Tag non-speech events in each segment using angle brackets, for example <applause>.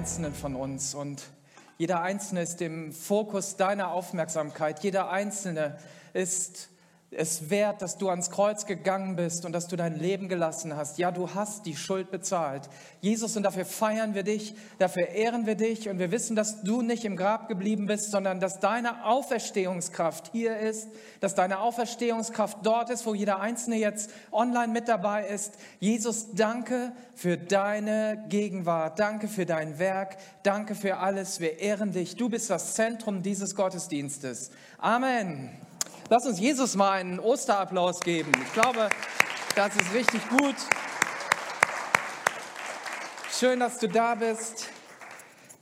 einzelnen von uns. Und jeder Einzelne ist im Fokus deiner Aufmerksamkeit. Jeder Einzelne ist es wert, dass du ans Kreuz gegangen bist und dass du dein Leben gelassen hast. Ja, du hast die Schuld bezahlt. Jesus, und dafür feiern wir dich, dafür ehren wir dich und wir wissen, dass du nicht im Grab geblieben bist, sondern dass deine Auferstehungskraft hier ist, dass deine Auferstehungskraft dort ist, wo jeder Einzelne jetzt online mit dabei ist. Jesus, danke für deine Gegenwart, danke für dein Werk, danke für alles. Wir ehren dich. Du bist das Zentrum dieses Gottesdienstes. Amen. Lass uns Jesus mal einen Osterapplaus geben. Ich glaube, das ist richtig gut. Schön, dass du da bist.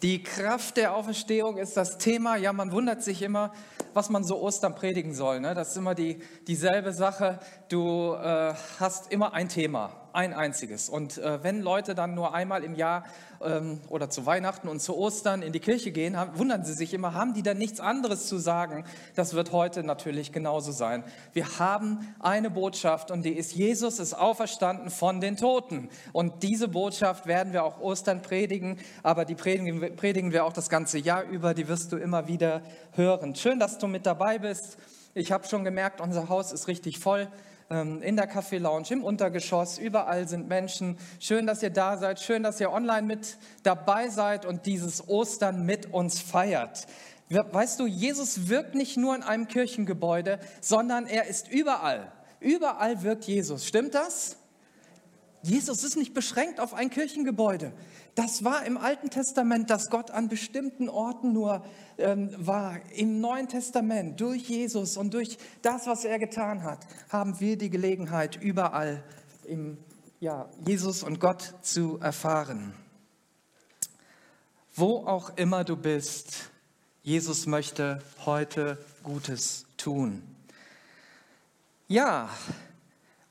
Die Kraft der Auferstehung ist das Thema. Ja, man wundert sich immer, was man so Ostern predigen soll. Ne? Das ist immer die, dieselbe Sache. Du äh, hast immer ein Thema, ein einziges. Und äh, wenn Leute dann nur einmal im Jahr ähm, oder zu Weihnachten und zu Ostern in die Kirche gehen, haben, wundern sie sich immer, haben die da nichts anderes zu sagen? Das wird heute natürlich genauso sein. Wir haben eine Botschaft und die ist, Jesus ist auferstanden von den Toten. Und diese Botschaft werden wir auch Ostern predigen, aber die predigen, predigen wir auch das ganze Jahr über, die wirst du immer wieder hören. Schön, dass du mit dabei bist. Ich habe schon gemerkt, unser Haus ist richtig voll. Ähm, in der Café Lounge, im Untergeschoss, überall sind Menschen. Schön, dass ihr da seid, schön, dass ihr online mit dabei seid und dieses Ostern mit uns feiert. Weißt du, Jesus wirkt nicht nur in einem Kirchengebäude, sondern er ist überall. Überall wirkt Jesus. Stimmt das? Jesus ist nicht beschränkt auf ein Kirchengebäude. Das war im Alten Testament, dass Gott an bestimmten Orten nur ähm, war. Im Neuen Testament, durch Jesus und durch das, was er getan hat, haben wir die Gelegenheit, überall im, ja, Jesus und Gott zu erfahren. Wo auch immer du bist, Jesus möchte heute Gutes tun. Ja,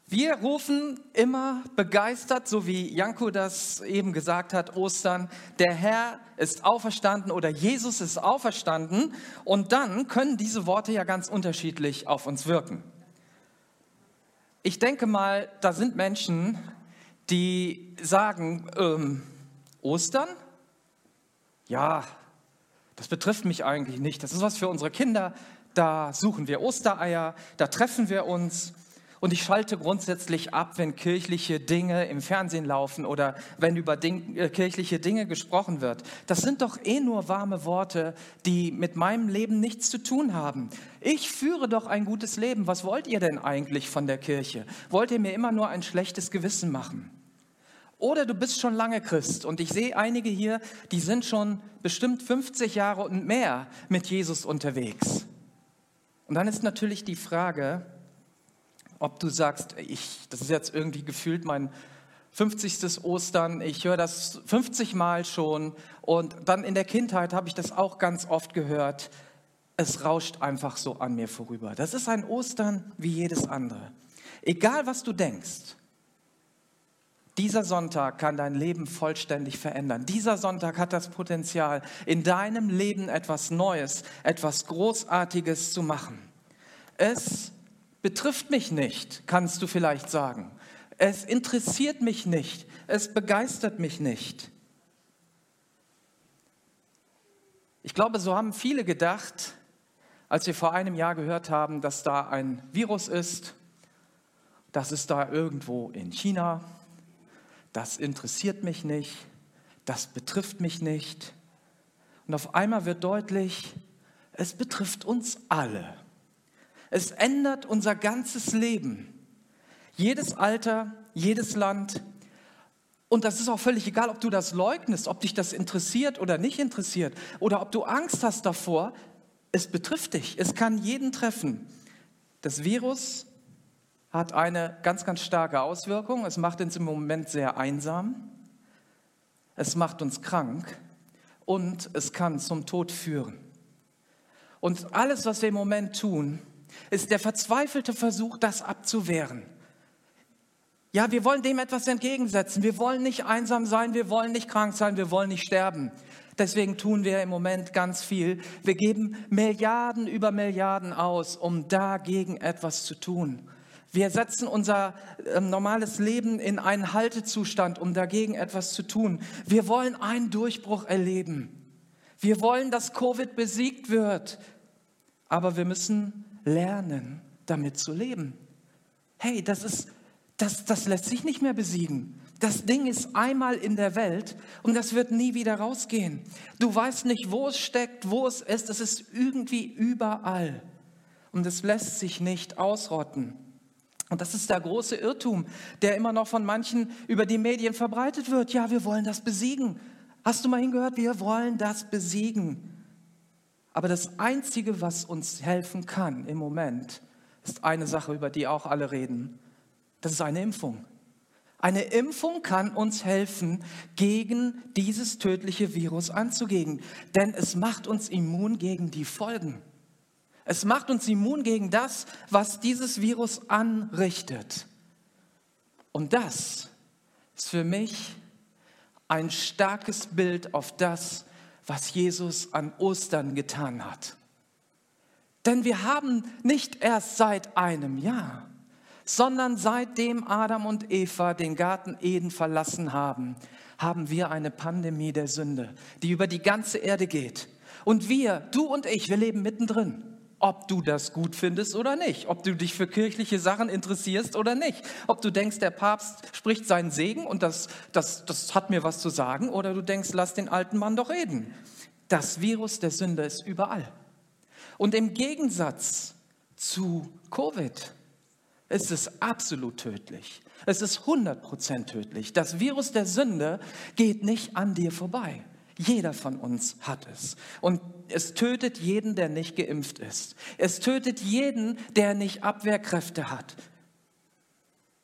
wir rufen immer begeistert, so wie Janko das eben gesagt hat, Ostern, der Herr ist auferstanden oder Jesus ist auferstanden. Und dann können diese Worte ja ganz unterschiedlich auf uns wirken. Ich denke mal, da sind Menschen, die sagen, ähm, Ostern? Ja, das betrifft mich eigentlich nicht. Das ist was für unsere Kinder. Da suchen wir Ostereier, da treffen wir uns. Und ich schalte grundsätzlich ab, wenn kirchliche Dinge im Fernsehen laufen oder wenn über Ding, äh, kirchliche Dinge gesprochen wird. Das sind doch eh nur warme Worte, die mit meinem Leben nichts zu tun haben. Ich führe doch ein gutes Leben. Was wollt ihr denn eigentlich von der Kirche? Wollt ihr mir immer nur ein schlechtes Gewissen machen? Oder du bist schon lange Christ und ich sehe einige hier, die sind schon bestimmt 50 Jahre und mehr mit Jesus unterwegs. Und dann ist natürlich die Frage, ob du sagst, ich, das ist jetzt irgendwie gefühlt mein 50. Ostern, ich höre das 50 Mal schon und dann in der Kindheit habe ich das auch ganz oft gehört. Es rauscht einfach so an mir vorüber. Das ist ein Ostern wie jedes andere. Egal was du denkst, dieser Sonntag kann dein Leben vollständig verändern. Dieser Sonntag hat das Potenzial, in deinem Leben etwas Neues, etwas Großartiges zu machen. Es betrifft mich nicht, kannst du vielleicht sagen. Es interessiert mich nicht, es begeistert mich nicht. Ich glaube, so haben viele gedacht, als wir vor einem Jahr gehört haben, dass da ein Virus ist, das ist da irgendwo in China, das interessiert mich nicht, das betrifft mich nicht. Und auf einmal wird deutlich, es betrifft uns alle. Es ändert unser ganzes Leben. Jedes Alter, jedes Land. Und das ist auch völlig egal, ob du das leugnest, ob dich das interessiert oder nicht interessiert oder ob du Angst hast davor. Es betrifft dich. Es kann jeden treffen. Das Virus hat eine ganz, ganz starke Auswirkung. Es macht uns im Moment sehr einsam. Es macht uns krank und es kann zum Tod führen. Und alles, was wir im Moment tun, ist der verzweifelte Versuch, das abzuwehren. Ja, wir wollen dem etwas entgegensetzen. Wir wollen nicht einsam sein, wir wollen nicht krank sein, wir wollen nicht sterben. Deswegen tun wir im Moment ganz viel. Wir geben Milliarden über Milliarden aus, um dagegen etwas zu tun. Wir setzen unser äh, normales Leben in einen Haltezustand, um dagegen etwas zu tun. Wir wollen einen Durchbruch erleben. Wir wollen, dass Covid besiegt wird. Aber wir müssen lernen, damit zu leben. Hey, das, ist, das, das lässt sich nicht mehr besiegen. Das Ding ist einmal in der Welt und das wird nie wieder rausgehen. Du weißt nicht, wo es steckt, wo es ist. Es ist irgendwie überall. Und es lässt sich nicht ausrotten. Und das ist der große Irrtum, der immer noch von manchen über die Medien verbreitet wird. Ja, wir wollen das besiegen. Hast du mal hingehört? Wir wollen das besiegen. Aber das Einzige, was uns helfen kann im Moment, ist eine Sache, über die auch alle reden. Das ist eine Impfung. Eine Impfung kann uns helfen, gegen dieses tödliche Virus anzugehen, denn es macht uns immun gegen die Folgen. Es macht uns immun gegen das, was dieses Virus anrichtet. Und das ist für mich ein starkes Bild auf das, was Jesus an Ostern getan hat. Denn wir haben nicht erst seit einem Jahr, sondern seitdem Adam und Eva den Garten Eden verlassen haben, haben wir eine Pandemie der Sünde, die über die ganze Erde geht. Und wir, du und ich, wir leben mittendrin. Ob du das gut findest oder nicht, ob du dich für kirchliche Sachen interessierst oder nicht, ob du denkst, der Papst spricht seinen Segen und das, das, das hat mir was zu sagen, oder du denkst, lass den alten Mann doch reden. Das Virus der Sünde ist überall. Und im Gegensatz zu Covid es ist absolut tödlich. Es ist 100% tödlich. Das Virus der Sünde geht nicht an dir vorbei. Jeder von uns hat es. Und es tötet jeden, der nicht geimpft ist. Es tötet jeden, der nicht Abwehrkräfte hat.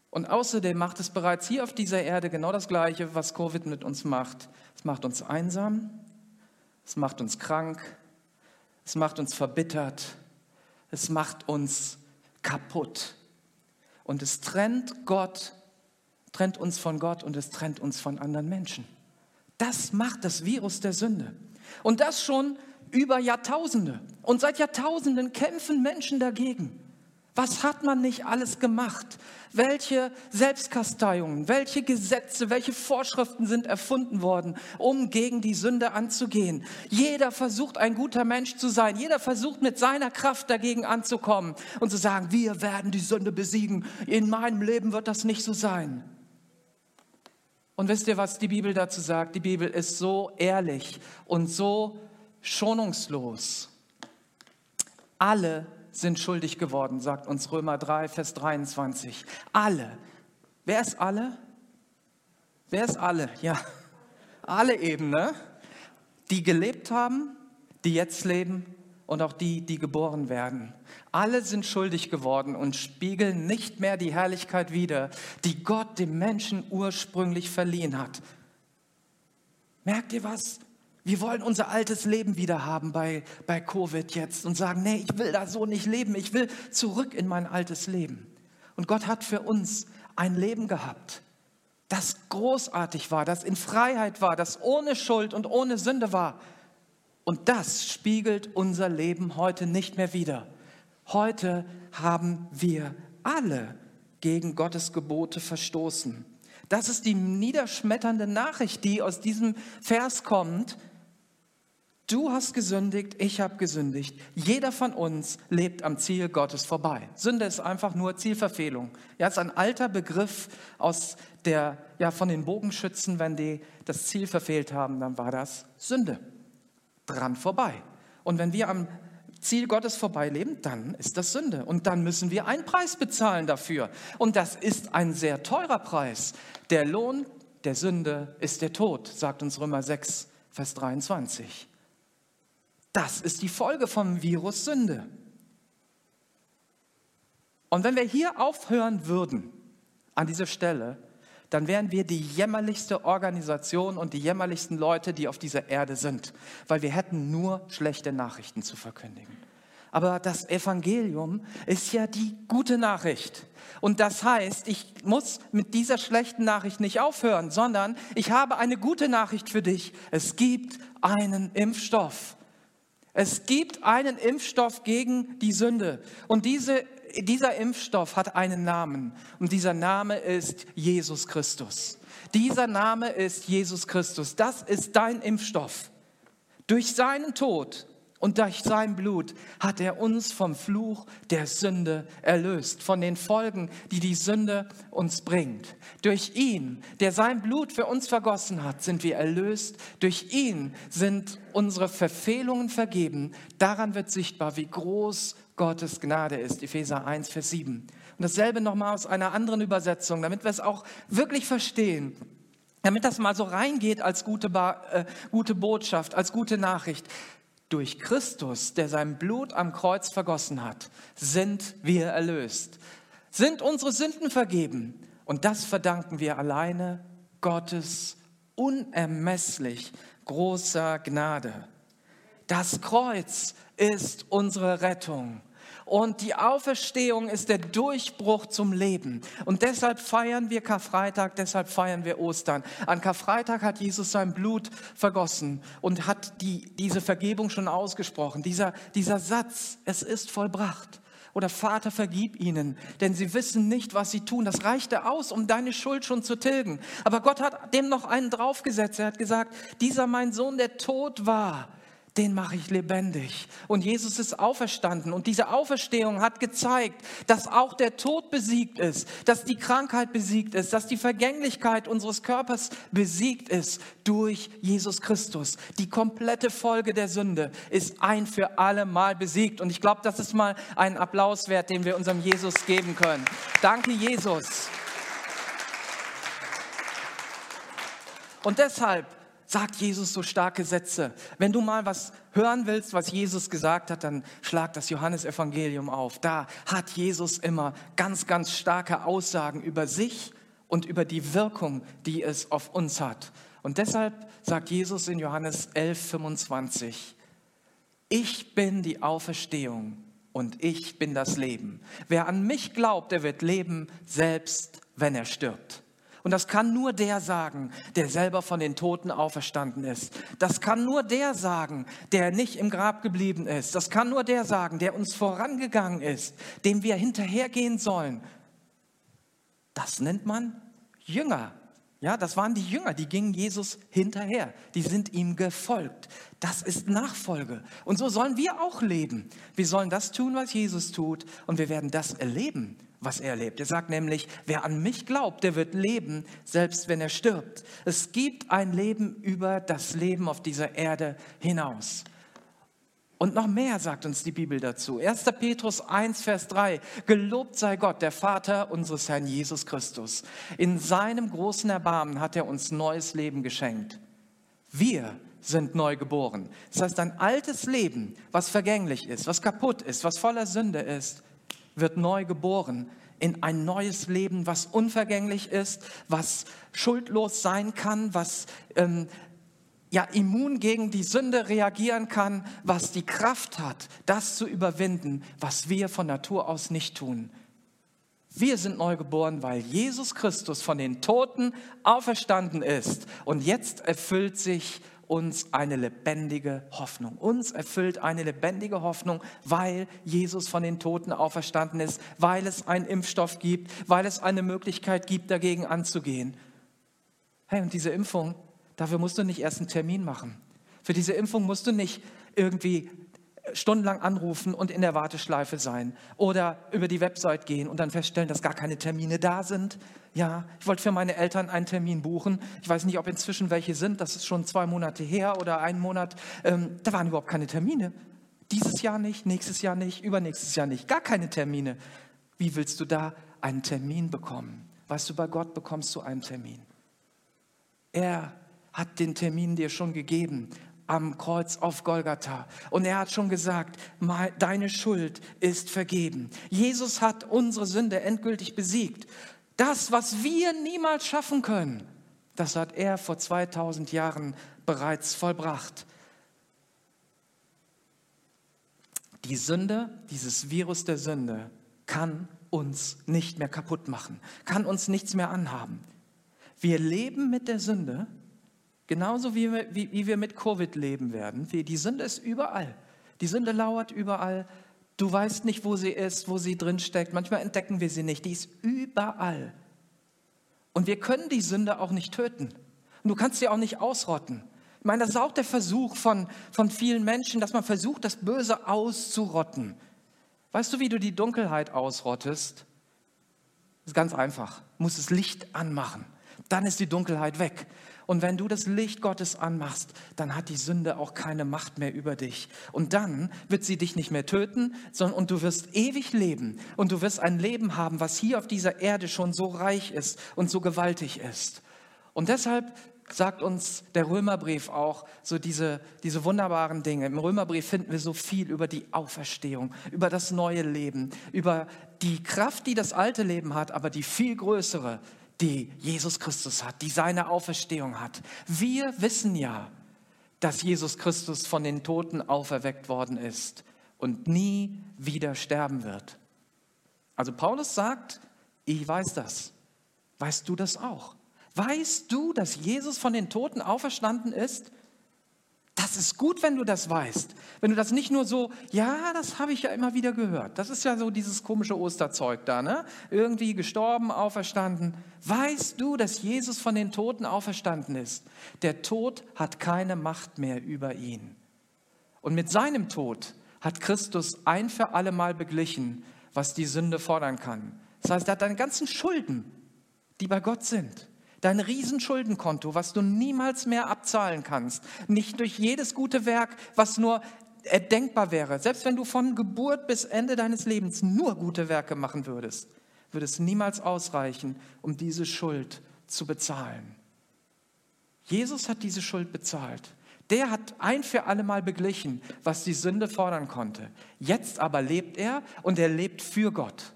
Und außerdem macht es bereits hier auf dieser Erde genau das Gleiche, was Covid mit uns macht. Es macht uns einsam, es macht uns krank, es macht uns verbittert, es macht uns kaputt. Und es trennt Gott, trennt uns von Gott und es trennt uns von anderen Menschen. Das macht das Virus der Sünde. Und das schon über Jahrtausende. Und seit Jahrtausenden kämpfen Menschen dagegen. Was hat man nicht alles gemacht? Welche Selbstkasteiungen, welche Gesetze, welche Vorschriften sind erfunden worden, um gegen die Sünde anzugehen? Jeder versucht, ein guter Mensch zu sein. Jeder versucht, mit seiner Kraft dagegen anzukommen und zu sagen, wir werden die Sünde besiegen. In meinem Leben wird das nicht so sein. Und wisst ihr, was die Bibel dazu sagt? Die Bibel ist so ehrlich und so schonungslos. Alle sind schuldig geworden, sagt uns Römer 3, Vers 23. Alle. Wer ist alle? Wer ist alle? Ja, alle eben, ne? Die gelebt haben, die jetzt leben und auch die, die geboren werden. Alle sind schuldig geworden und spiegeln nicht mehr die Herrlichkeit wider, die Gott dem Menschen ursprünglich verliehen hat. Merkt ihr was? Wir wollen unser altes Leben wieder haben bei, bei Covid jetzt und sagen, nee, ich will da so nicht leben, ich will zurück in mein altes Leben. Und Gott hat für uns ein Leben gehabt, das großartig war, das in Freiheit war, das ohne Schuld und ohne Sünde war. Und das spiegelt unser Leben heute nicht mehr wider. Heute haben wir alle gegen Gottes Gebote verstoßen. Das ist die niederschmetternde Nachricht, die aus diesem Vers kommt, Du hast gesündigt, ich habe gesündigt. Jeder von uns lebt am Ziel Gottes vorbei. Sünde ist einfach nur Zielverfehlung. Ja, ist ein alter Begriff aus der, ja, von den Bogenschützen, wenn die das Ziel verfehlt haben, dann war das Sünde. Dran vorbei. Und wenn wir am Ziel Gottes vorbeileben, dann ist das Sünde. Und dann müssen wir einen Preis bezahlen dafür. Und das ist ein sehr teurer Preis. Der Lohn der Sünde ist der Tod, sagt uns Römer 6, Vers 23. Das ist die Folge vom Virus Sünde. Und wenn wir hier aufhören würden, an dieser Stelle, dann wären wir die jämmerlichste Organisation und die jämmerlichsten Leute, die auf dieser Erde sind, weil wir hätten nur schlechte Nachrichten zu verkündigen. Aber das Evangelium ist ja die gute Nachricht. Und das heißt, ich muss mit dieser schlechten Nachricht nicht aufhören, sondern ich habe eine gute Nachricht für dich. Es gibt einen Impfstoff. Es gibt einen Impfstoff gegen die Sünde. Und diese dieser Impfstoff hat einen Namen und dieser Name ist Jesus Christus. Dieser Name ist Jesus Christus. Das ist dein Impfstoff. Durch seinen Tod und durch sein Blut hat er uns vom Fluch der Sünde erlöst, von den Folgen, die die Sünde uns bringt. Durch ihn, der sein Blut für uns vergossen hat, sind wir erlöst. Durch ihn sind unsere Verfehlungen vergeben. Daran wird sichtbar, wie groß Gottes Gnade ist. Epheser 1, Vers 7. Und dasselbe nochmal aus einer anderen Übersetzung, damit wir es auch wirklich verstehen damit das mal so reingeht als gute, äh, gute Botschaft, als gute Nachricht durch Christus, der sein Blut am Kreuz vergossen hat, sind wir erlöst, sind unsere Sünden vergeben. Und das verdanken wir alleine Gottes unermesslich großer Gnade. Das Kreuz ist unsere Rettung. Und die Auferstehung ist der Durchbruch zum Leben. Und deshalb feiern wir Karfreitag, deshalb feiern wir Ostern. An Karfreitag hat Jesus sein Blut vergossen und hat die, diese Vergebung schon ausgesprochen. Dieser, dieser Satz, es ist vollbracht. Oder Vater, vergib ihnen, denn sie wissen nicht, was sie tun. Das reichte aus, um deine Schuld schon zu tilgen. Aber Gott hat dem noch einen draufgesetzt. Er hat gesagt, dieser mein Sohn, der tot war, den mache ich lebendig. Und Jesus ist auferstanden. Und diese Auferstehung hat gezeigt, dass auch der Tod besiegt ist, dass die Krankheit besiegt ist, dass die Vergänglichkeit unseres Körpers besiegt ist durch Jesus Christus. Die komplette Folge der Sünde ist ein für alle Mal besiegt. Und ich glaube, das ist mal ein Applaus wert, den wir unserem Jesus geben können. Danke, Jesus. Und deshalb sagt Jesus so starke Sätze. Wenn du mal was hören willst, was Jesus gesagt hat, dann schlag das Johannesevangelium auf. Da hat Jesus immer ganz, ganz starke Aussagen über sich und über die Wirkung, die es auf uns hat. Und deshalb sagt Jesus in Johannes 11, 25, ich bin die Auferstehung und ich bin das Leben. Wer an mich glaubt, der wird leben, selbst wenn er stirbt. Und das kann nur der sagen, der selber von den Toten auferstanden ist. Das kann nur der sagen, der nicht im Grab geblieben ist. Das kann nur der sagen, der uns vorangegangen ist, dem wir hinterhergehen sollen. Das nennt man Jünger. Ja, das waren die Jünger, die gingen Jesus hinterher. Die sind ihm gefolgt. Das ist Nachfolge. Und so sollen wir auch leben. Wir sollen das tun, was Jesus tut. Und wir werden das erleben, was er lebt. Er sagt nämlich, wer an mich glaubt, der wird leben, selbst wenn er stirbt. Es gibt ein Leben über das Leben auf dieser Erde hinaus. Und noch mehr sagt uns die Bibel dazu. 1. Petrus 1, Vers 3. Gelobt sei Gott, der Vater unseres Herrn Jesus Christus. In seinem großen Erbarmen hat er uns neues Leben geschenkt. Wir sind neu geboren. Das heißt, ein altes Leben, was vergänglich ist, was kaputt ist, was voller Sünde ist, wird neu geboren in ein neues Leben, was unvergänglich ist, was schuldlos sein kann, was ähm, ja immun gegen die Sünde reagieren kann, was die Kraft hat, das zu überwinden, was wir von Natur aus nicht tun. Wir sind neu geboren, weil Jesus Christus von den Toten auferstanden ist. Und jetzt erfüllt sich uns eine lebendige Hoffnung. Uns erfüllt eine lebendige Hoffnung, weil Jesus von den Toten auferstanden ist, weil es einen Impfstoff gibt, weil es eine Möglichkeit gibt, dagegen anzugehen. Hey, und diese Impfung, dafür musst du nicht erst einen Termin machen. Für diese Impfung musst du nicht irgendwie stundenlang anrufen und in der Warteschleife sein oder über die Website gehen und dann feststellen, dass gar keine Termine da sind. Ja, ich wollte für meine Eltern einen Termin buchen. Ich weiß nicht, ob inzwischen welche sind. Das ist schon zwei Monate her oder einen Monat. Ähm, da waren überhaupt keine Termine. Dieses Jahr nicht, nächstes Jahr nicht, übernächstes Jahr nicht. Gar keine Termine. Wie willst du da einen Termin bekommen? Weißt du, bei Gott bekommst du einen Termin. Er hat den Termin dir schon gegeben am Kreuz auf Golgatha. Und er hat schon gesagt, deine Schuld ist vergeben. Jesus hat unsere Sünde endgültig besiegt. Das, was wir niemals schaffen können, das hat er vor 2000 Jahren bereits vollbracht. Die Sünde, dieses Virus der Sünde, kann uns nicht mehr kaputt machen, kann uns nichts mehr anhaben. Wir leben mit der Sünde Genauso wie wir, wie, wie wir mit Covid leben werden. Die Sünde ist überall. Die Sünde lauert überall. Du weißt nicht, wo sie ist, wo sie drin steckt. Manchmal entdecken wir sie nicht. Die ist überall. Und wir können die Sünde auch nicht töten. Und du kannst sie auch nicht ausrotten. Ich meine, das ist auch der Versuch von, von vielen Menschen, dass man versucht, das Böse auszurotten. Weißt du, wie du die Dunkelheit ausrottest? Das ist ganz einfach. Du musst das Licht anmachen. Dann ist die Dunkelheit weg. Und wenn du das Licht Gottes anmachst, dann hat die Sünde auch keine Macht mehr über dich. Und dann wird sie dich nicht mehr töten, sondern und du wirst ewig leben. Und du wirst ein Leben haben, was hier auf dieser Erde schon so reich ist und so gewaltig ist. Und deshalb sagt uns der Römerbrief auch so diese, diese wunderbaren Dinge. Im Römerbrief finden wir so viel über die Auferstehung, über das neue Leben, über die Kraft, die das alte Leben hat, aber die viel größere, die Jesus Christus hat, die seine Auferstehung hat. Wir wissen ja, dass Jesus Christus von den Toten auferweckt worden ist und nie wieder sterben wird. Also Paulus sagt, ich weiß das. Weißt du das auch? Weißt du, dass Jesus von den Toten auferstanden ist? Das ist gut, wenn du das weißt. Wenn du das nicht nur so, ja, das habe ich ja immer wieder gehört. Das ist ja so dieses komische Osterzeug da, ne? Irgendwie gestorben, auferstanden. Weißt du, dass Jesus von den Toten auferstanden ist? Der Tod hat keine Macht mehr über ihn. Und mit seinem Tod hat Christus ein für alle Mal beglichen, was die Sünde fordern kann. Das heißt, er hat deine ganzen Schulden, die bei Gott sind, dein Riesenschuldenkonto, was du niemals mehr abzahlen kannst, nicht durch jedes gute Werk, was nur erdenkbar wäre, selbst wenn du von Geburt bis Ende deines Lebens nur gute Werke machen würdest, würde es niemals ausreichen, um diese Schuld zu bezahlen. Jesus hat diese Schuld bezahlt. Der hat ein für alle Mal beglichen, was die Sünde fordern konnte. Jetzt aber lebt er und er lebt für Gott.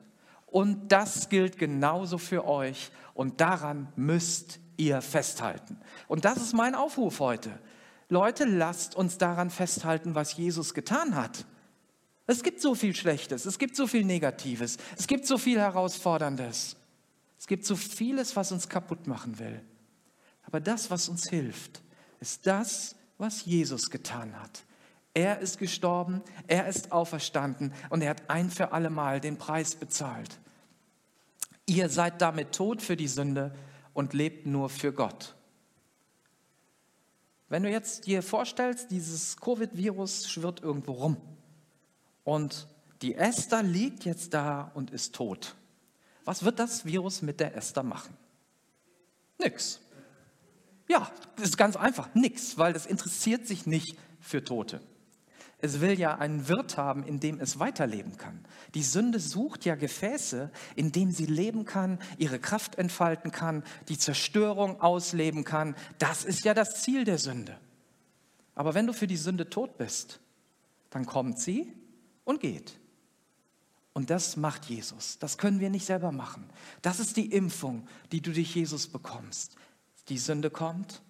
Und das gilt genauso für euch und daran müsst ihr festhalten. Und das ist mein Aufruf heute. Leute, lasst uns daran festhalten, was Jesus getan hat. Es gibt so viel Schlechtes, es gibt so viel Negatives, es gibt so viel Herausforderndes. Es gibt so vieles, was uns kaputt machen will. Aber das, was uns hilft, ist das, was Jesus getan hat. Er ist gestorben, er ist auferstanden und er hat ein für alle Mal den Preis bezahlt. Ihr seid damit tot für die Sünde und lebt nur für Gott. Wenn du jetzt dir vorstellst, dieses Covid-Virus schwirrt irgendwo rum und die Esther liegt jetzt da und ist tot. Was wird das Virus mit der Esther machen? Nix. Ja, das ist ganz einfach, nix, weil das interessiert sich nicht für Tote. Es will ja einen Wirt haben, in dem es weiterleben kann. Die Sünde sucht ja Gefäße, in dem sie leben kann, ihre Kraft entfalten kann, die Zerstörung ausleben kann. Das ist ja das Ziel der Sünde. Aber wenn du für die Sünde tot bist, dann kommt sie und geht. Und das macht Jesus. Das können wir nicht selber machen. Das ist die Impfung, die du durch Jesus bekommst. Die Sünde kommt,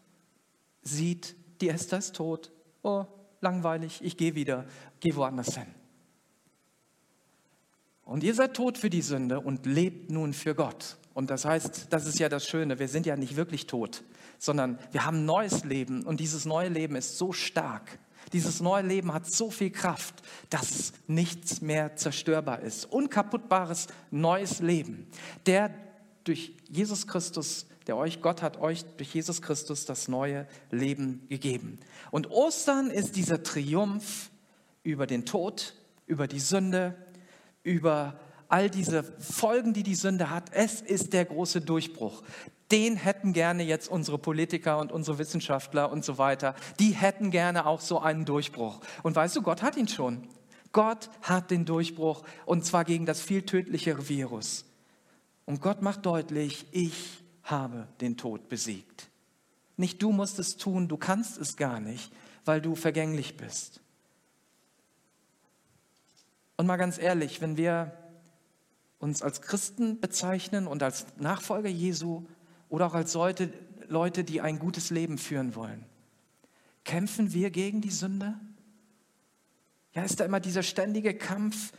sieht, die Esther ist tot. Oh, langweilig, ich gehe wieder, gehe woanders hin. Und ihr seid tot für die Sünde und lebt nun für Gott. Und das heißt, das ist ja das Schöne, wir sind ja nicht wirklich tot, sondern wir haben neues Leben und dieses neue Leben ist so stark. Dieses neue Leben hat so viel Kraft, dass nichts mehr zerstörbar ist. Unkaputtbares neues Leben, der durch Jesus Christus der euch, Gott hat euch durch Jesus Christus das neue Leben gegeben. Und Ostern ist dieser Triumph über den Tod, über die Sünde, über all diese Folgen, die die Sünde hat. Es ist der große Durchbruch. Den hätten gerne jetzt unsere Politiker und unsere Wissenschaftler und so weiter. Die hätten gerne auch so einen Durchbruch. Und weißt du, Gott hat ihn schon. Gott hat den Durchbruch und zwar gegen das viel tödlichere Virus. Und Gott macht deutlich, ich habe den Tod besiegt. Nicht du musst es tun, du kannst es gar nicht, weil du vergänglich bist. Und mal ganz ehrlich, wenn wir uns als Christen bezeichnen und als Nachfolger Jesu oder auch als Leute, Leute, die ein gutes Leben führen wollen, kämpfen wir gegen die Sünde? Ja, ist da immer dieser ständige Kampf,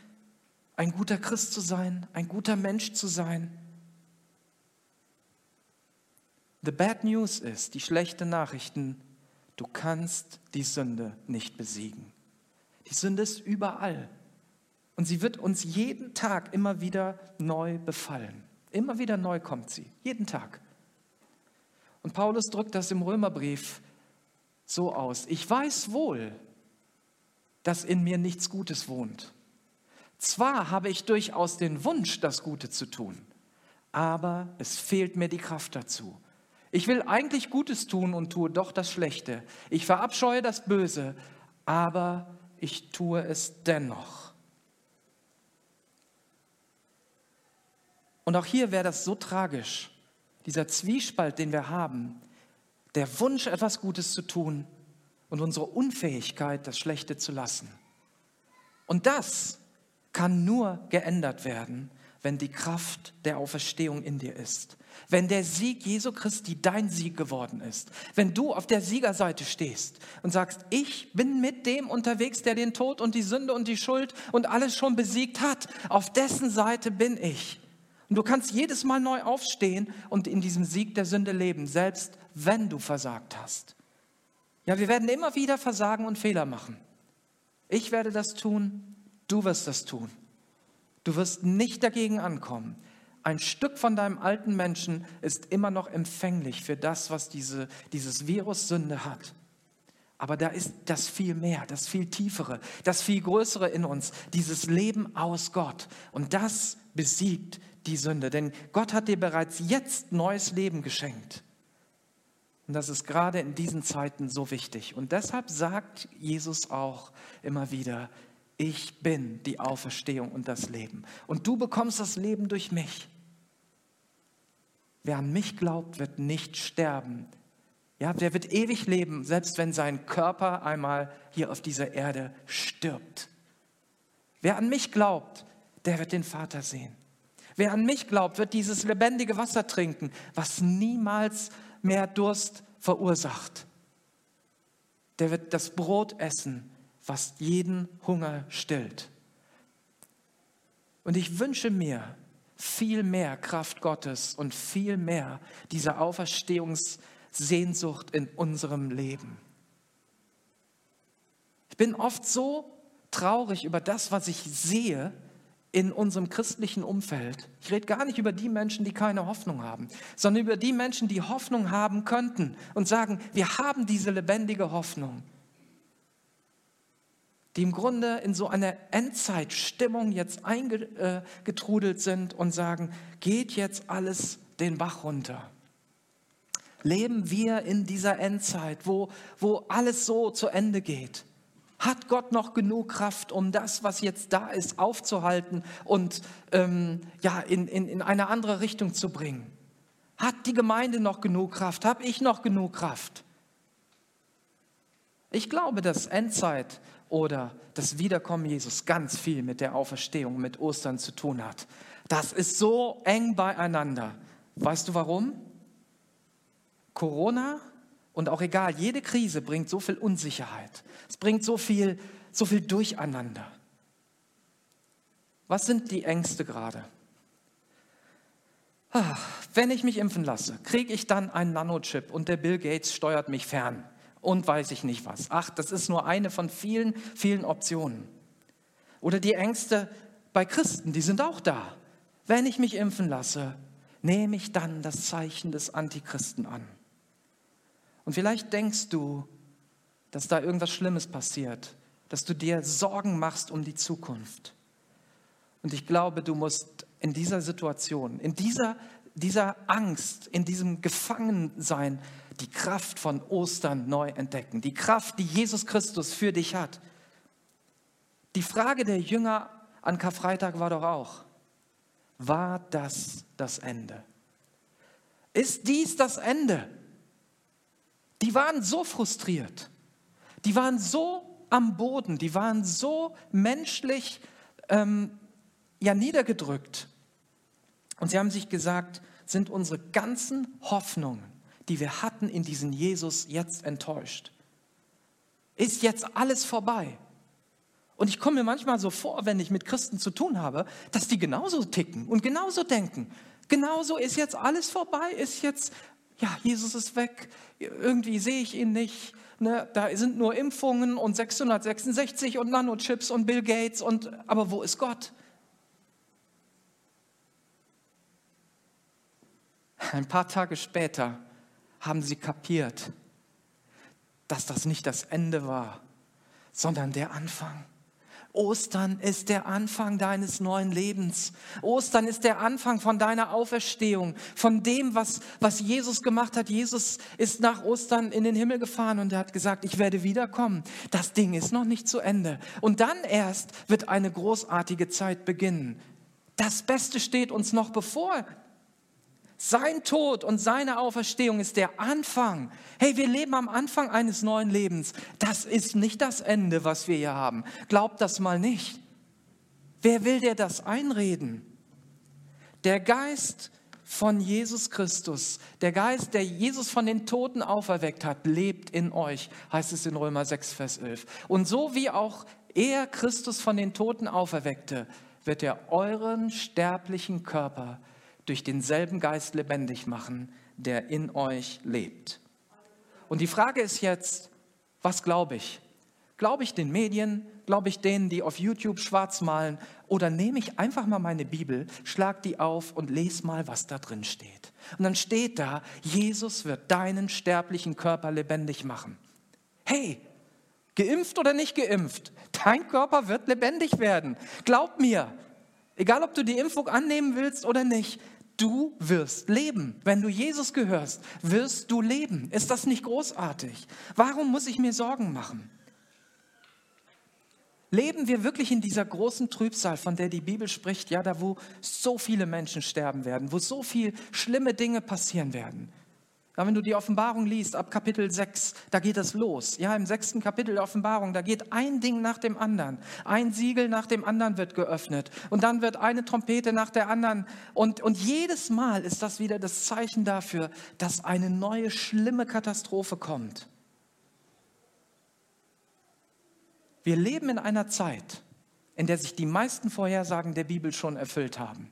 ein guter Christ zu sein, ein guter Mensch zu sein? The bad news ist, die schlechten Nachrichten, du kannst die Sünde nicht besiegen. Die Sünde ist überall. Und sie wird uns jeden Tag immer wieder neu befallen. Immer wieder neu kommt sie, jeden Tag. Und Paulus drückt das im Römerbrief so aus. Ich weiß wohl, dass in mir nichts Gutes wohnt. Zwar habe ich durchaus den Wunsch, das Gute zu tun, aber es fehlt mir die Kraft dazu. Ich will eigentlich Gutes tun und tue doch das Schlechte. Ich verabscheue das Böse, aber ich tue es dennoch. Und auch hier wäre das so tragisch, dieser Zwiespalt, den wir haben, der Wunsch, etwas Gutes zu tun und unsere Unfähigkeit, das Schlechte zu lassen. Und das kann nur geändert werden, wenn die Kraft der Auferstehung in dir ist. Wenn der Sieg Jesu Christi dein Sieg geworden ist. Wenn du auf der Siegerseite stehst und sagst, ich bin mit dem unterwegs, der den Tod und die Sünde und die Schuld und alles schon besiegt hat. Auf dessen Seite bin ich. Und du kannst jedes Mal neu aufstehen und in diesem Sieg der Sünde leben, selbst wenn du versagt hast. Ja, wir werden immer wieder versagen und Fehler machen. Ich werde das tun, du wirst das tun. Du wirst nicht dagegen ankommen. Ein Stück von deinem alten Menschen ist immer noch empfänglich für das, was diese, dieses Virus Sünde hat. Aber da ist das viel mehr, das viel tiefere, das viel größere in uns, dieses Leben aus Gott. Und das besiegt die Sünde. Denn Gott hat dir bereits jetzt neues Leben geschenkt. Und das ist gerade in diesen Zeiten so wichtig. Und deshalb sagt Jesus auch immer wieder, ich bin die Auferstehung und das Leben. Und du bekommst das Leben durch mich. Wer an mich glaubt, wird nicht sterben. Ja, der wird ewig leben, selbst wenn sein Körper einmal hier auf dieser Erde stirbt. Wer an mich glaubt, der wird den Vater sehen. Wer an mich glaubt, wird dieses lebendige Wasser trinken, was niemals mehr Durst verursacht. Der wird das Brot essen, was jeden Hunger stillt. Und ich wünsche mir viel mehr Kraft Gottes und viel mehr dieser Auferstehungssehnsucht in unserem Leben. Ich bin oft so traurig über das, was ich sehe, in unserem christlichen Umfeld. Ich rede gar nicht über die Menschen, die keine Hoffnung haben, sondern über die Menschen, die Hoffnung haben könnten und sagen, wir haben diese lebendige Hoffnung, die im Grunde in so eine Endzeitstimmung jetzt eingetrudelt sind und sagen, geht jetzt alles den Bach runter. Leben wir in dieser Endzeit, wo, wo alles so zu Ende geht? Hat Gott noch genug Kraft, um das, was jetzt da ist, aufzuhalten und ähm, ja, in, in, in eine andere Richtung zu bringen? Hat die Gemeinde noch genug Kraft? Habe ich noch genug Kraft? Ich glaube, dass Endzeit oder das Wiederkommen Jesus ganz viel mit der Auferstehung, mit Ostern zu tun hat. Das ist so eng beieinander. Weißt du warum? Corona und auch egal, jede Krise bringt so viel Unsicherheit. Es bringt so viel, so viel Durcheinander. Was sind die Ängste gerade? Ah, wenn ich mich impfen lasse, kriege ich dann einen Nanochip und der Bill Gates steuert mich fern und weiß ich nicht was. Ach, das ist nur eine von vielen, vielen Optionen. Oder die Ängste bei Christen, die sind auch da. Wenn ich mich impfen lasse, nehme ich dann das Zeichen des Antichristen an. Und vielleicht denkst du, dass da irgendwas Schlimmes passiert, dass du dir Sorgen machst um die Zukunft. Und ich glaube, du musst in dieser Situation, in dieser, dieser Angst, in diesem Gefangensein die Kraft von Ostern neu entdecken. Die Kraft, die Jesus Christus für dich hat. Die Frage der Jünger an Karfreitag war doch auch, war das das Ende? Ist dies das Ende? Die waren so frustriert. Die waren so am Boden, die waren so menschlich ähm, ja, niedergedrückt. Und sie haben sich gesagt, sind unsere ganzen Hoffnungen, die wir hatten in diesen Jesus, jetzt enttäuscht? Ist jetzt alles vorbei? Und ich komme mir manchmal so vor, wenn ich mit Christen zu tun habe, dass die genauso ticken und genauso denken. Genauso ist jetzt alles vorbei, ist jetzt, ja, Jesus ist weg, irgendwie sehe ich ihn nicht, ne, da sind nur Impfungen und 666 und Nanochips und Bill Gates und aber wo ist Gott? Ein paar Tage später haben sie kapiert, dass das nicht das Ende war, sondern der Anfang. Ostern ist der Anfang deines neuen Lebens. Ostern ist der Anfang von deiner Auferstehung, von dem, was, was Jesus gemacht hat. Jesus ist nach Ostern in den Himmel gefahren und er hat gesagt, ich werde wiederkommen. Das Ding ist noch nicht zu Ende. Und dann erst wird eine großartige Zeit beginnen. Das Beste steht uns noch bevor. Sein Tod und seine Auferstehung ist der Anfang. Hey, wir leben am Anfang eines neuen Lebens. Das ist nicht das Ende, was wir hier haben. Glaubt das mal nicht. Wer will dir das einreden? Der Geist von Jesus Christus, der Geist, der Jesus von den Toten auferweckt hat, lebt in euch, heißt es in Römer 6, Vers 11. Und so wie auch er Christus von den Toten auferweckte, wird er euren sterblichen Körper durch denselben Geist lebendig machen, der in euch lebt. Und die Frage ist jetzt, was glaube ich? Glaube ich den Medien? Glaube ich denen, die auf YouTube schwarz malen? Oder nehme ich einfach mal meine Bibel, schlag die auf und lese mal, was da drin steht? Und dann steht da, Jesus wird deinen sterblichen Körper lebendig machen. Hey, geimpft oder nicht geimpft, dein Körper wird lebendig werden. Glaub mir, egal ob du die Impfung annehmen willst oder nicht, Du wirst leben. Wenn du Jesus gehörst, wirst du leben. Ist das nicht großartig? Warum muss ich mir Sorgen machen? Leben wir wirklich in dieser großen Trübsal, von der die Bibel spricht, ja, da wo so viele Menschen sterben werden, wo so viele schlimme Dinge passieren werden? Ja, wenn du die Offenbarung liest, ab Kapitel 6, da geht es los. Ja, im sechsten Kapitel der Offenbarung, da geht ein Ding nach dem anderen. Ein Siegel nach dem anderen wird geöffnet. Und dann wird eine Trompete nach der anderen. Und, und jedes Mal ist das wieder das Zeichen dafür, dass eine neue schlimme Katastrophe kommt. Wir leben in einer Zeit, in der sich die meisten Vorhersagen der Bibel schon erfüllt haben.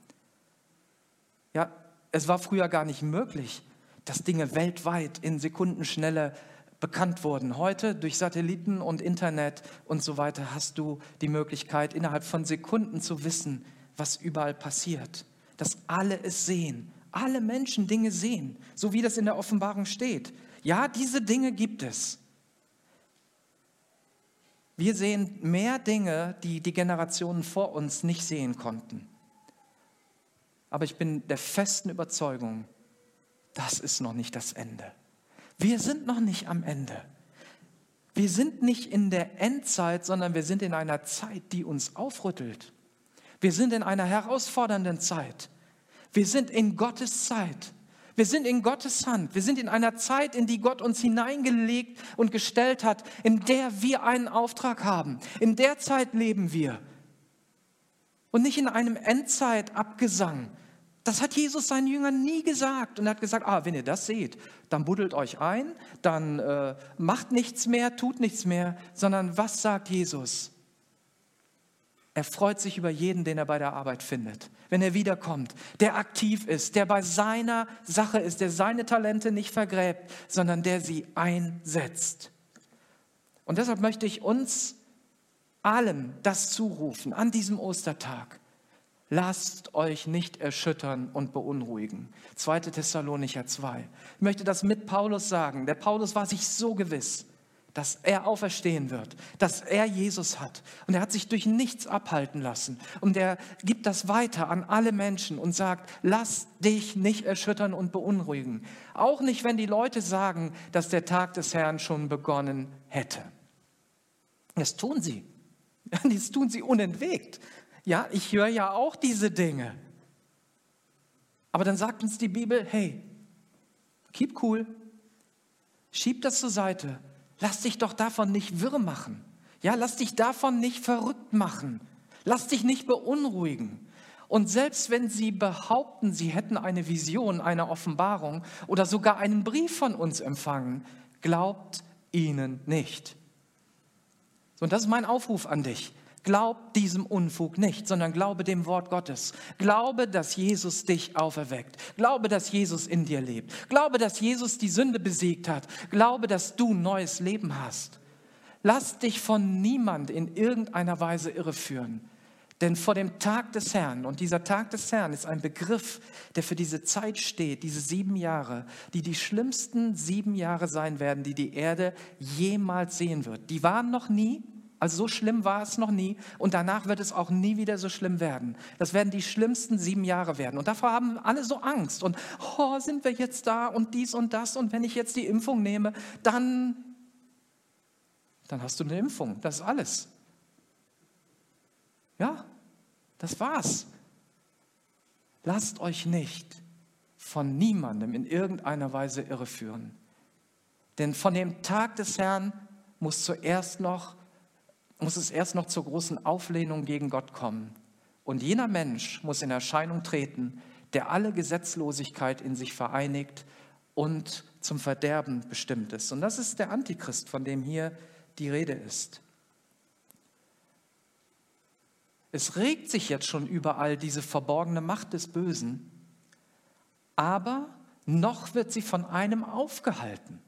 Ja, es war früher gar nicht möglich, dass Dinge weltweit in Sekundenschnelle bekannt wurden. Heute durch Satelliten und Internet und so weiter hast du die Möglichkeit, innerhalb von Sekunden zu wissen, was überall passiert. Dass alle es sehen. Alle Menschen Dinge sehen, so wie das in der Offenbarung steht. Ja, diese Dinge gibt es. Wir sehen mehr Dinge, die die Generationen vor uns nicht sehen konnten. Aber ich bin der festen Überzeugung, das ist noch nicht das Ende. Wir sind noch nicht am Ende. Wir sind nicht in der Endzeit, sondern wir sind in einer Zeit, die uns aufrüttelt. Wir sind in einer herausfordernden Zeit. Wir sind in Gottes Zeit. Wir sind in Gottes Hand. Wir sind in einer Zeit, in die Gott uns hineingelegt und gestellt hat, in der wir einen Auftrag haben. In der Zeit leben wir. Und nicht in einem Endzeitabgesang, das hat Jesus seinen Jüngern nie gesagt. Und er hat gesagt, ah, wenn ihr das seht, dann buddelt euch ein, dann äh, macht nichts mehr, tut nichts mehr, sondern was sagt Jesus? Er freut sich über jeden, den er bei der Arbeit findet, wenn er wiederkommt, der aktiv ist, der bei seiner Sache ist, der seine Talente nicht vergräbt, sondern der sie einsetzt. Und deshalb möchte ich uns allen das zurufen an diesem Ostertag. Lasst euch nicht erschüttern und beunruhigen. 2. Thessalonicher 2. Ich möchte das mit Paulus sagen. Der Paulus war sich so gewiss, dass er auferstehen wird, dass er Jesus hat. Und er hat sich durch nichts abhalten lassen. Und er gibt das weiter an alle Menschen und sagt, lass dich nicht erschüttern und beunruhigen. Auch nicht, wenn die Leute sagen, dass der Tag des Herrn schon begonnen hätte. Das tun sie. <laughs> Das tun sie unentwegt. Ja, ich höre ja auch diese Dinge. Aber dann sagt uns die Bibel, hey, keep cool, schieb das zur Seite, lass dich doch davon nicht wirr machen. Ja, lass dich davon nicht verrückt machen. Lass dich nicht beunruhigen. Und selbst wenn sie behaupten, sie hätten eine Vision, eine Offenbarung oder sogar einen Brief von uns empfangen, glaubt ihnen nicht. So, und das ist mein Aufruf an dich. Glaub diesem Unfug nicht, sondern glaube dem Wort Gottes. Glaube, dass Jesus dich auferweckt. Glaube, dass Jesus in dir lebt. Glaube, dass Jesus die Sünde besiegt hat. Glaube, dass du neues Leben hast. Lass dich von niemand in irgendeiner Weise irreführen. Denn vor dem Tag des Herrn, und dieser Tag des Herrn ist ein Begriff, der für diese Zeit steht, diese sieben Jahre, die die schlimmsten sieben Jahre sein werden, die die Erde jemals sehen wird. Die waren noch nie, also so schlimm war es noch nie und danach wird es auch nie wieder so schlimm werden. Das werden die schlimmsten sieben Jahre werden. Und davor haben alle so Angst. Und oh, sind wir jetzt da und dies und das und wenn ich jetzt die Impfung nehme, dann, dann hast du eine Impfung. Das ist alles. Ja, das war's. Lasst euch nicht von niemandem in irgendeiner Weise irreführen. Denn von dem Tag des Herrn muss zuerst noch muss es erst noch zur großen Auflehnung gegen Gott kommen. Und jener Mensch muss in Erscheinung treten, der alle Gesetzlosigkeit in sich vereinigt und zum Verderben bestimmt ist. Und das ist der Antichrist, von dem hier die Rede ist. Es regt sich jetzt schon überall diese verborgene Macht des Bösen, aber noch wird sie von einem aufgehalten.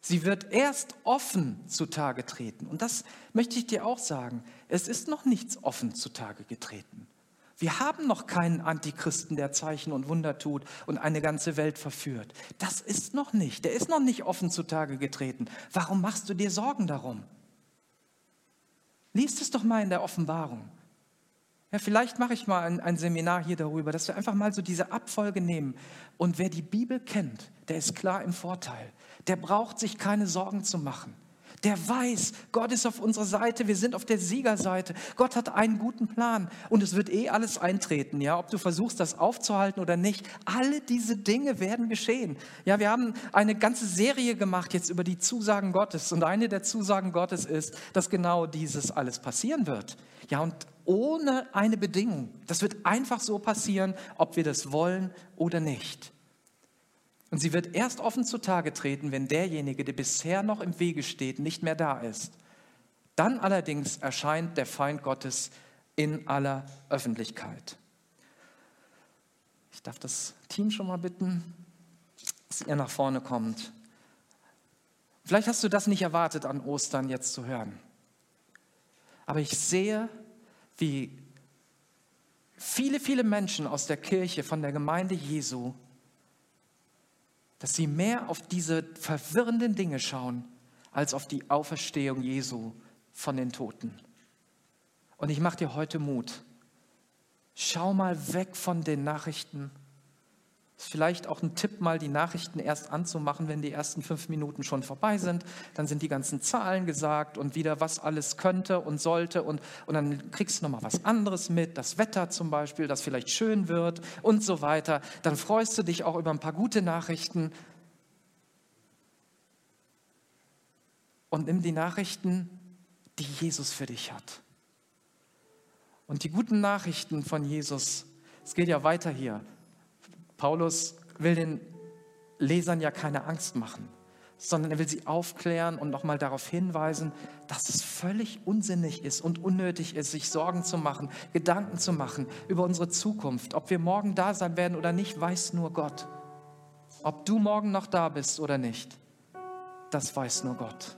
Sie wird erst offen zutage treten. Und das möchte ich dir auch sagen. Es ist noch nichts offen zutage getreten. Wir haben noch keinen Antichristen, der Zeichen und Wunder tut und eine ganze Welt verführt. Das ist noch nicht. Der ist noch nicht offen zutage getreten. Warum machst du dir Sorgen darum? Lies es doch mal in der Offenbarung. Ja, vielleicht mache ich mal ein, ein, Seminar hier darüber, dass wir einfach mal so diese Abfolge nehmen. Und wer die Bibel kennt, der ist klar im Vorteil. Der braucht sich keine Sorgen zu machen. Der weiß, Gott ist auf unserer Seite, wir sind auf der Siegerseite. Gott hat einen guten Plan und es wird eh alles eintreten, ja, ob du versuchst, das aufzuhalten oder nicht. Alle diese Dinge werden geschehen. Ja, wir haben eine ganze Serie gemacht jetzt über die Zusagen Gottes und eine der Zusagen Gottes ist, dass genau dieses alles passieren wird. Ja, und ohne eine Bedingung. Das wird einfach so passieren, ob wir das wollen oder nicht. Und sie wird erst offen zutage treten, wenn derjenige, der bisher noch im Wege steht, nicht mehr da ist. Dann allerdings erscheint der Feind Gottes in aller Öffentlichkeit. Ich darf das Team schon mal bitten, dass ihr nach vorne kommt. Vielleicht hast du das nicht erwartet, an Ostern jetzt zu hören. Aber ich sehe, wie viele, viele Menschen aus der Kirche, von der Gemeinde Jesu, dass sie mehr auf diese verwirrenden Dinge schauen, als auf die Auferstehung Jesu von den Toten. Und ich mache dir heute Mut. Schau mal weg von den Nachrichten vielleicht auch ein Tipp, mal die Nachrichten erst anzumachen, wenn die ersten fünf Minuten schon vorbei sind. Dann sind die ganzen Zahlen gesagt und wieder, was alles könnte und sollte. Und, und dann kriegst du nochmal was anderes mit, das Wetter zum Beispiel, das vielleicht schön wird und so weiter. Dann freust du dich auch über ein paar gute Nachrichten. Und nimm die Nachrichten, die Jesus für dich hat. Und die guten Nachrichten von Jesus, es geht ja weiter hier, Paulus will den Lesern ja keine Angst machen, sondern er will sie aufklären und nochmal darauf hinweisen, dass es völlig unsinnig ist und unnötig ist, sich Sorgen zu machen, Gedanken zu machen über unsere Zukunft. Ob wir morgen da sein werden oder nicht, weiß nur Gott. Ob du morgen noch da bist oder nicht, das weiß nur Gott.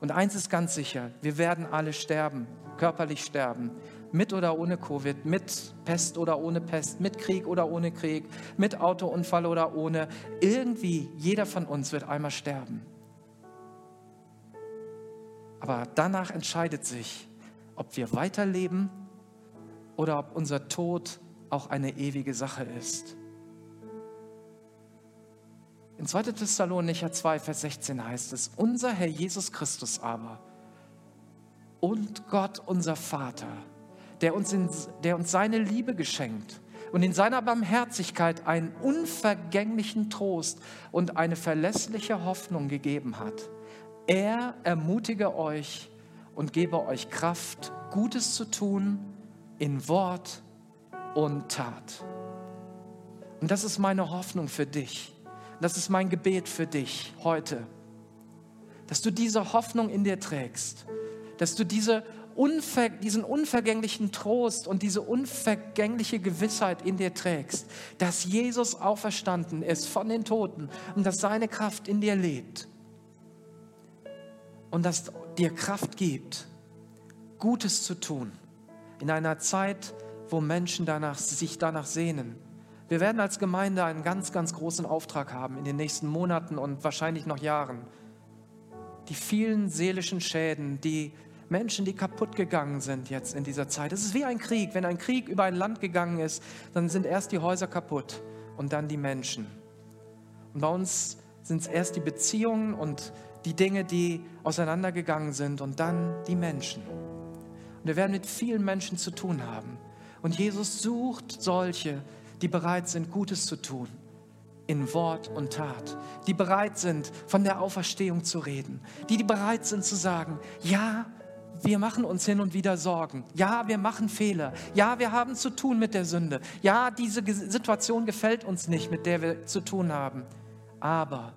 Und eins ist ganz sicher, wir werden alle sterben, körperlich sterben mit oder ohne Covid, mit Pest oder ohne Pest, mit Krieg oder ohne Krieg, mit Autounfall oder ohne. Irgendwie, jeder von uns wird einmal sterben. Aber danach entscheidet sich, ob wir weiterleben oder ob unser Tod auch eine ewige Sache ist. In 2. Thessalonicher 2, Vers 16 heißt es, unser Herr Jesus Christus aber und Gott unser Vater, der uns, in, der uns seine Liebe geschenkt und in seiner Barmherzigkeit einen unvergänglichen Trost und eine verlässliche Hoffnung gegeben hat. Er ermutige euch und gebe euch Kraft, Gutes zu tun in Wort und Tat. Und das ist meine Hoffnung für dich. Das ist mein Gebet für dich heute, dass du diese Hoffnung in dir trägst, dass du diese unver diesen unvergänglichen Trost und diese unvergängliche Gewissheit in dir trägst, dass Jesus auferstanden ist von den Toten und dass seine Kraft in dir lebt und dass dir Kraft gibt, Gutes zu tun in einer Zeit, wo Menschen danach, sich danach sehnen. Wir werden als Gemeinde einen ganz, ganz großen Auftrag haben in den nächsten Monaten und wahrscheinlich noch Jahren. Die vielen seelischen Schäden, die Menschen, die kaputt gegangen sind jetzt in dieser Zeit. Es ist wie ein Krieg. Wenn ein Krieg über ein Land gegangen ist, dann sind erst die Häuser kaputt und dann die Menschen. Und bei uns sind es erst die Beziehungen und die Dinge, die auseinandergegangen sind und dann die Menschen. Und wir werden mit vielen Menschen zu tun haben. Und Jesus sucht solche, die bereit sind, Gutes zu tun in Wort und Tat, die bereit sind, von der Auferstehung zu reden, die, die bereit sind zu sagen, ja, wir machen uns hin und wieder Sorgen. Ja, wir machen Fehler. Ja, wir haben zu tun mit der Sünde. Ja, diese Situation gefällt uns nicht, mit der wir zu tun haben. Aber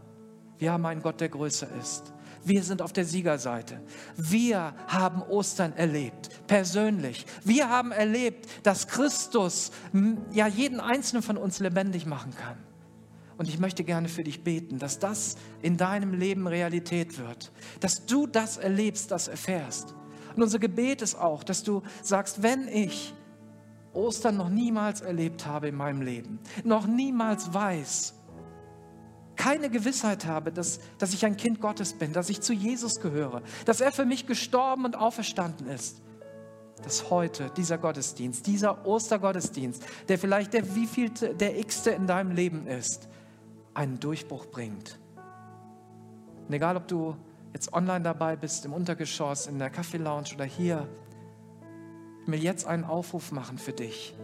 wir haben einen Gott, der größer ist. Wir sind auf der Siegerseite. Wir haben Ostern erlebt, persönlich. Wir haben erlebt, dass Christus ja jeden einzelnen von uns lebendig machen kann. Und ich möchte gerne für dich beten, dass das in deinem Leben Realität wird, dass du das erlebst, das erfährst. Und unser Gebet ist auch, dass du sagst, wenn ich Ostern noch niemals erlebt habe in meinem Leben, noch niemals weiß, keine Gewissheit habe, dass, dass ich ein Kind Gottes bin, dass ich zu Jesus gehöre, dass er für mich gestorben und auferstanden ist, dass heute dieser Gottesdienst, dieser Ostergottesdienst, der vielleicht der wievielte, der x-te in deinem Leben ist, einen Durchbruch bringt. Und egal, ob du jetzt online dabei bist, im Untergeschoss, in der Kaffeelounge oder hier, ich will jetzt einen Aufruf machen für dich,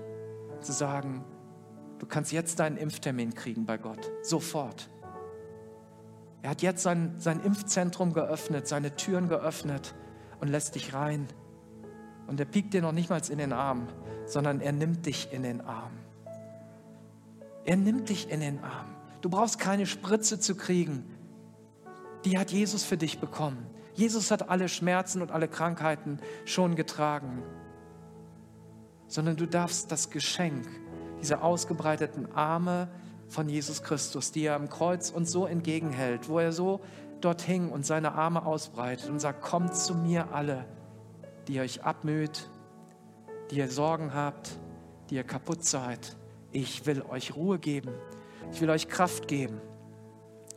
zu sagen, du kannst jetzt deinen Impftermin kriegen bei Gott, sofort. Er hat jetzt sein, sein Impfzentrum geöffnet, seine Türen geöffnet und lässt dich rein. Und er piekt dir noch nicht mal in den Arm, sondern er nimmt dich in den Arm. Er nimmt dich in den Arm. Du brauchst keine Spritze zu kriegen. Die hat Jesus für dich bekommen. Jesus hat alle Schmerzen und alle Krankheiten schon getragen. Sondern du darfst das Geschenk, diese ausgebreiteten Arme von Jesus Christus, die er am Kreuz uns so entgegenhält, wo er so dort hing und seine Arme ausbreitet und sagt, kommt zu mir alle, die euch abmüht, die ihr Sorgen habt, die ihr kaputt seid. Ich will euch Ruhe geben. Ich will euch Kraft geben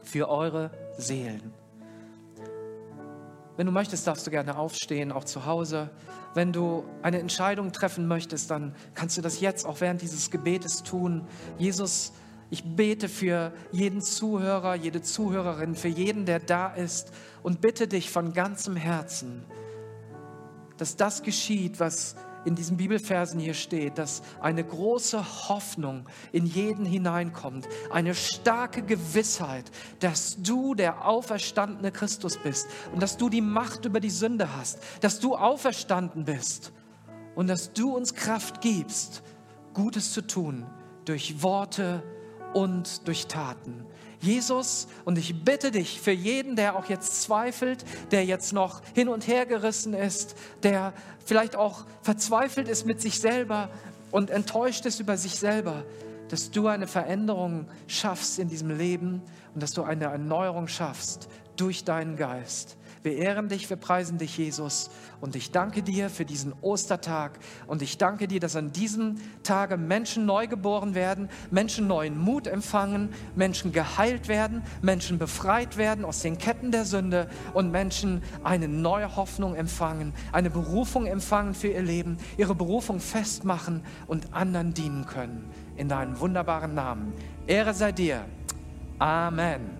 für eure Seelen. Wenn du möchtest, darfst du gerne aufstehen, auch zu Hause. Wenn du eine Entscheidung treffen möchtest, dann kannst du das jetzt auch während dieses Gebetes tun. Jesus, ich bete für jeden Zuhörer, jede Zuhörerin, für jeden, der da ist und bitte dich von ganzem Herzen, dass das geschieht, was in diesen Bibelversen hier steht, dass eine große Hoffnung in jeden hineinkommt, eine starke Gewissheit, dass du der auferstandene Christus bist und dass du die Macht über die Sünde hast, dass du auferstanden bist und dass du uns Kraft gibst, Gutes zu tun durch Worte und durch Taten. Jesus, und ich bitte dich für jeden, der auch jetzt zweifelt, der jetzt noch hin und her gerissen ist, der vielleicht auch verzweifelt ist mit sich selber und enttäuscht ist über sich selber, dass du eine Veränderung schaffst in diesem Leben und dass du eine Erneuerung schaffst durch deinen Geist. Ehren dich, wir preisen dich, Jesus. Und ich danke dir für diesen Ostertag. Und ich danke dir, dass an diesem Tage Menschen neu geboren werden, Menschen neuen Mut empfangen, Menschen geheilt werden, Menschen befreit werden aus den Ketten der Sünde und Menschen eine neue Hoffnung empfangen, eine Berufung empfangen für ihr Leben, ihre Berufung festmachen und anderen dienen können. In deinem wunderbaren Namen. Ehre sei dir. Amen.